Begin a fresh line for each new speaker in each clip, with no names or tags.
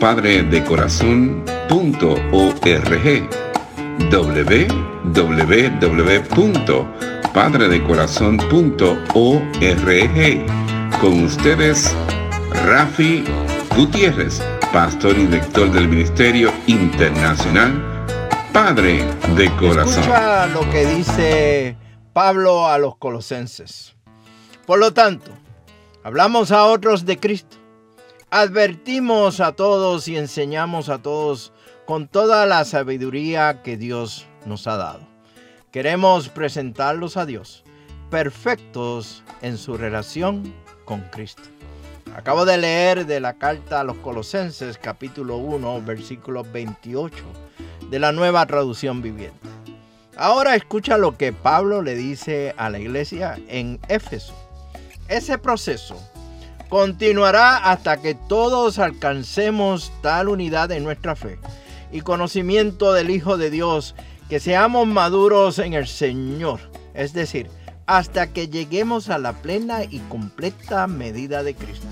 www.padredecorazon.org www.padredecorazon.org Con ustedes, Rafi Gutiérrez, pastor y director del Ministerio Internacional Padre de Corazón.
Escucha lo que dice Pablo a los colosenses. Por lo tanto, Hablamos a otros de Cristo. Advertimos a todos y enseñamos a todos con toda la sabiduría que Dios nos ha dado. Queremos presentarlos a Dios, perfectos en su relación con Cristo. Acabo de leer de la carta a los Colosenses capítulo 1 versículo 28 de la nueva traducción viviente. Ahora escucha lo que Pablo le dice a la iglesia en Éfeso ese proceso continuará hasta que todos alcancemos tal unidad en nuestra fe y conocimiento del Hijo de Dios, que seamos maduros en el Señor, es decir, hasta que lleguemos a la plena y completa medida de Cristo.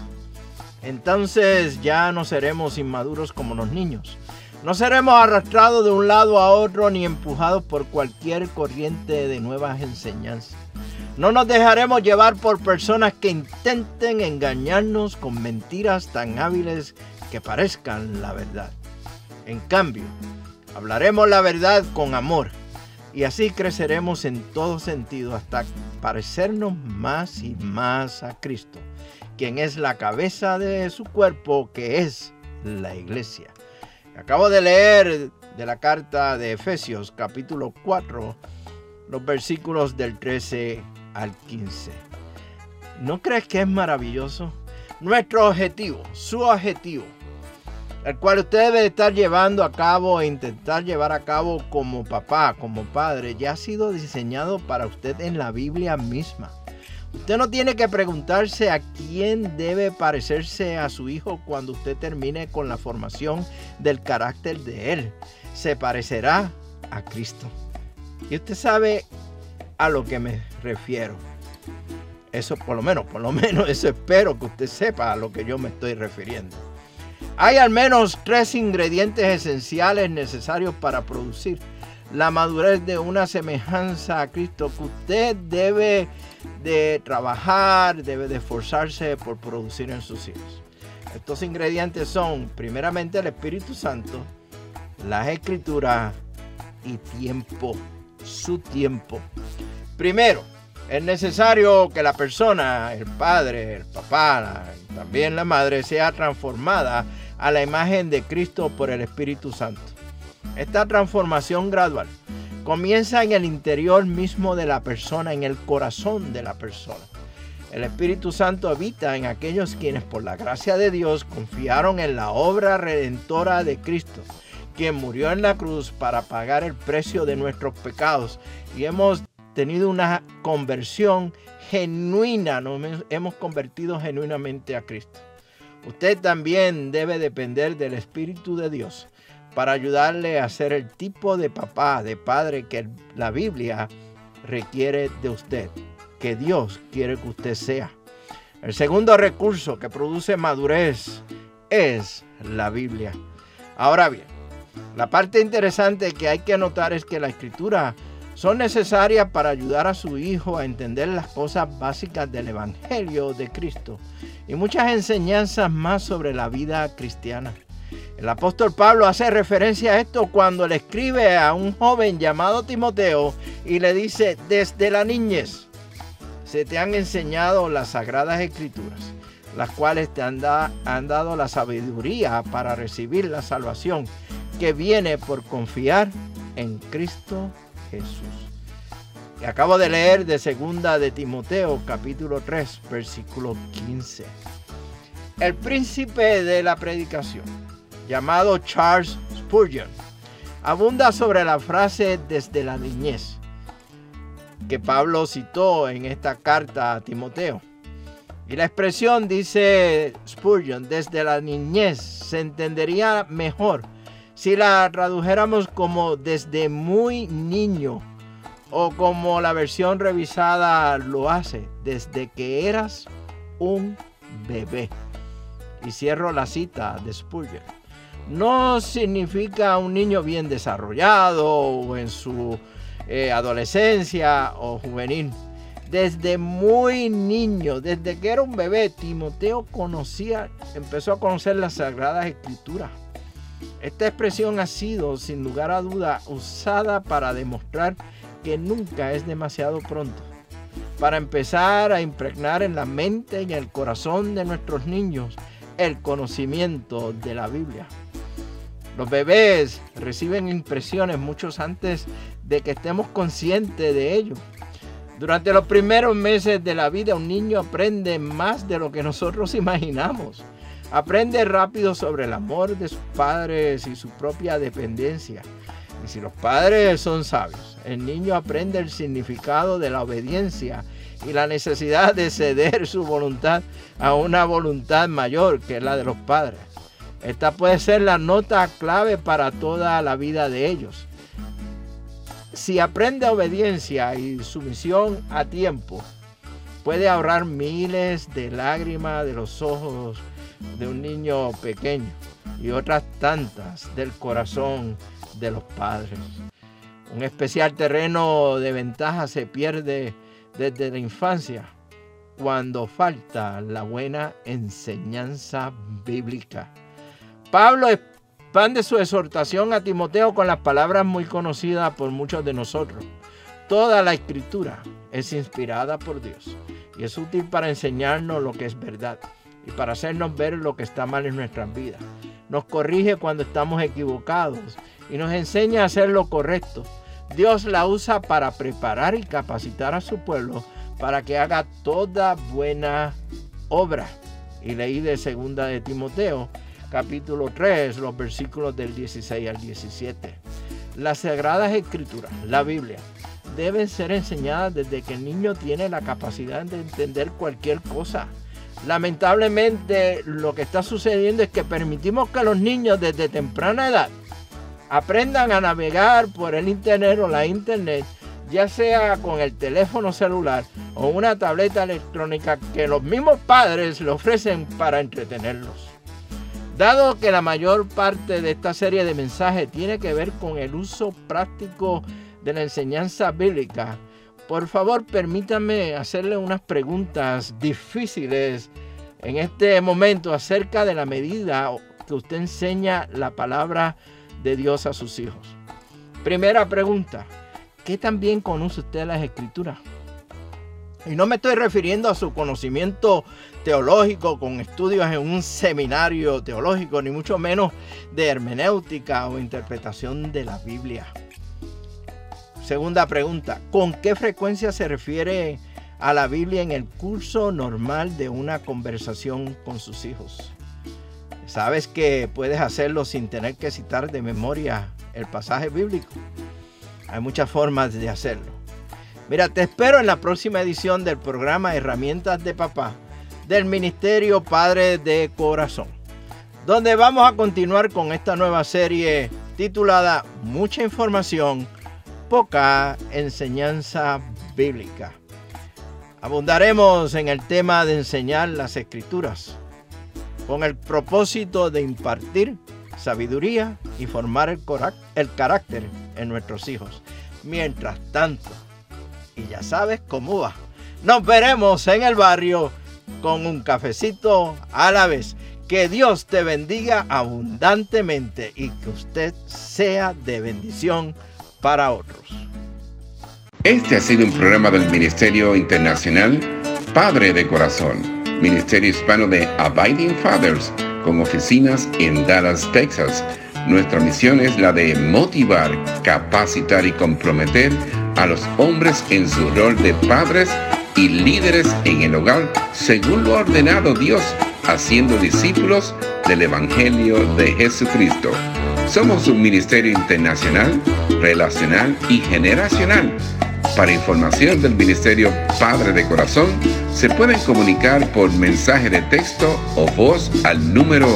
Entonces ya no seremos inmaduros como los niños. No seremos arrastrados de un lado a otro ni empujados por cualquier corriente de nuevas enseñanzas. No nos dejaremos llevar por personas que intenten engañarnos con mentiras tan hábiles que parezcan la verdad. En cambio, hablaremos la verdad con amor y así creceremos en todo sentido hasta parecernos más y más a Cristo, quien es la cabeza de su cuerpo que es la iglesia. Acabo de leer de la carta de Efesios capítulo 4 los versículos del 13 al 15. ¿No crees que es maravilloso? Nuestro objetivo, su objetivo, el cual usted debe estar llevando a cabo e intentar llevar a cabo como papá, como padre, ya ha sido diseñado para usted en la Biblia misma. Usted no tiene que preguntarse a quién debe parecerse a su hijo cuando usted termine con la formación del carácter de él. Se parecerá a Cristo. Y usted sabe a lo que me refiero. Eso por lo menos, por lo menos eso espero que usted sepa a lo que yo me estoy refiriendo. Hay al menos tres ingredientes esenciales necesarios para producir la madurez de una semejanza a Cristo que usted debe de trabajar, debe de esforzarse por producir en sus hijos. Estos ingredientes son primeramente el Espíritu Santo, las escrituras y tiempo, su tiempo. Primero, es necesario que la persona, el padre, el papá, también la madre, sea transformada a la imagen de Cristo por el Espíritu Santo. Esta transformación gradual comienza en el interior mismo de la persona, en el corazón de la persona. El Espíritu Santo habita en aquellos quienes por la gracia de Dios confiaron en la obra redentora de Cristo, quien murió en la cruz para pagar el precio de nuestros pecados y hemos tenido una conversión genuina, nos hemos convertido genuinamente a Cristo. Usted también debe depender del Espíritu de Dios para ayudarle a ser el tipo de papá, de padre que la Biblia requiere de usted, que Dios quiere que usted sea. El segundo recurso que produce madurez es la Biblia. Ahora bien, la parte interesante que hay que notar es que la escritura son necesarias para ayudar a su hijo a entender las cosas básicas del Evangelio de Cristo y muchas enseñanzas más sobre la vida cristiana. El apóstol Pablo hace referencia a esto cuando le escribe a un joven llamado Timoteo y le dice, desde la niñez se te han enseñado las sagradas escrituras, las cuales te han, dado la sabiduría para recibir la salvación que viene por confiar en Cristo Jesús. Y acabo de leer de segunda de Timoteo capítulo 3 versículo 15. El príncipe de la predicación llamado Charles Spurgeon, abunda sobre la frase desde la niñez que Pablo citó en esta carta a Timoteo. Y la expresión, dice Spurgeon, desde la niñez se entendería mejor si la tradujéramos como desde muy niño o como la versión revisada lo hace, desde que eras un bebé. Y cierro la cita de Spurgeon no significa un niño bien desarrollado o en su eh, adolescencia o juvenil. Desde muy niño, desde que era un bebé, Timoteo conocía, empezó a conocer las Sagradas Escrituras. Esta expresión ha sido, sin lugar a duda, usada para demostrar que nunca es demasiado pronto. Para empezar a impregnar en la mente y en el corazón de nuestros niños el conocimiento de la Biblia. Los bebés reciben impresiones muchos antes de que estemos conscientes de ello. Durante los primeros meses de la vida un niño aprende más de lo que nosotros imaginamos. Aprende rápido sobre el amor de sus padres y su propia dependencia. Y si los padres son sabios, el niño aprende el significado de la obediencia y la necesidad de ceder su voluntad a una voluntad mayor que la de los padres. Esta puede ser la nota clave para toda la vida de ellos. Si aprende obediencia y sumisión a tiempo, puede ahorrar miles de lágrimas de los ojos de un niño pequeño y otras tantas del corazón de los padres. Un especial terreno de ventaja se pierde desde la infancia cuando falta la buena enseñanza bíblica. Pablo expande su exhortación a Timoteo con las palabras muy conocidas por muchos de nosotros. Toda la escritura es inspirada por Dios y es útil para enseñarnos lo que es verdad y para hacernos ver lo que está mal en nuestras vidas. Nos corrige cuando estamos equivocados y nos enseña a hacer lo correcto. Dios la usa para preparar y capacitar a su pueblo para que haga toda buena obra. Y leí de segunda de Timoteo capítulo 3, los versículos del 16 al 17. Las sagradas escrituras, la Biblia, deben ser enseñadas desde que el niño tiene la capacidad de entender cualquier cosa. Lamentablemente lo que está sucediendo es que permitimos que los niños desde temprana edad aprendan a navegar por el internet o la internet, ya sea con el teléfono celular o una tableta electrónica que los mismos padres le ofrecen para entretenerlos. Dado que la mayor parte de esta serie de mensajes tiene que ver con el uso práctico de la enseñanza bíblica, por favor permítame hacerle unas preguntas difíciles en este momento acerca de la medida que usted enseña la palabra de Dios a sus hijos. Primera pregunta, ¿qué tan bien conoce usted las escrituras? Y no me estoy refiriendo a su conocimiento teológico con estudios en un seminario teológico, ni mucho menos de hermenéutica o interpretación de la Biblia. Segunda pregunta, ¿con qué frecuencia se refiere a la Biblia en el curso normal de una conversación con sus hijos? ¿Sabes que puedes hacerlo sin tener que citar de memoria el pasaje bíblico? Hay muchas formas de hacerlo. Mira, te espero en la próxima edición del programa Herramientas de Papá del Ministerio Padre de Corazón, donde vamos a continuar con esta nueva serie titulada Mucha información, poca enseñanza bíblica. Abundaremos en el tema de enseñar las escrituras, con el propósito de impartir sabiduría y formar el, el carácter en nuestros hijos. Mientras tanto, y ya sabes cómo va. Nos veremos en el barrio con un cafecito a la vez. Que Dios te bendiga abundantemente y que usted sea de bendición para otros.
Este ha sido un programa del Ministerio Internacional Padre de Corazón, Ministerio Hispano de Abiding Fathers, con oficinas en Dallas, Texas. Nuestra misión es la de motivar, capacitar y comprometer a los hombres en su rol de padres y líderes en el hogar, según lo ordenado Dios, haciendo discípulos del Evangelio de Jesucristo. Somos un ministerio internacional, relacional y generacional para información del Ministerio Padre de Corazón, se pueden comunicar por mensaje de texto o voz al número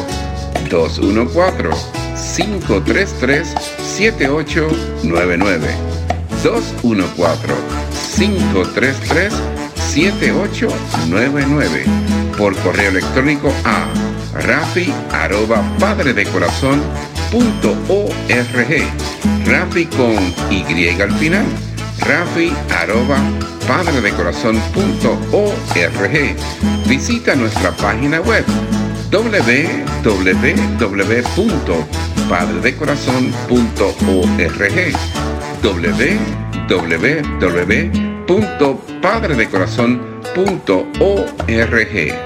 214-533-7899. 214-533-7899. Por correo electrónico a rafi arroba padre de corazón punto org. Rafi con Y al final rafi arroba padredecorazon.org. Visita nuestra página web www.padredecorazon.org www.padredecorazon.org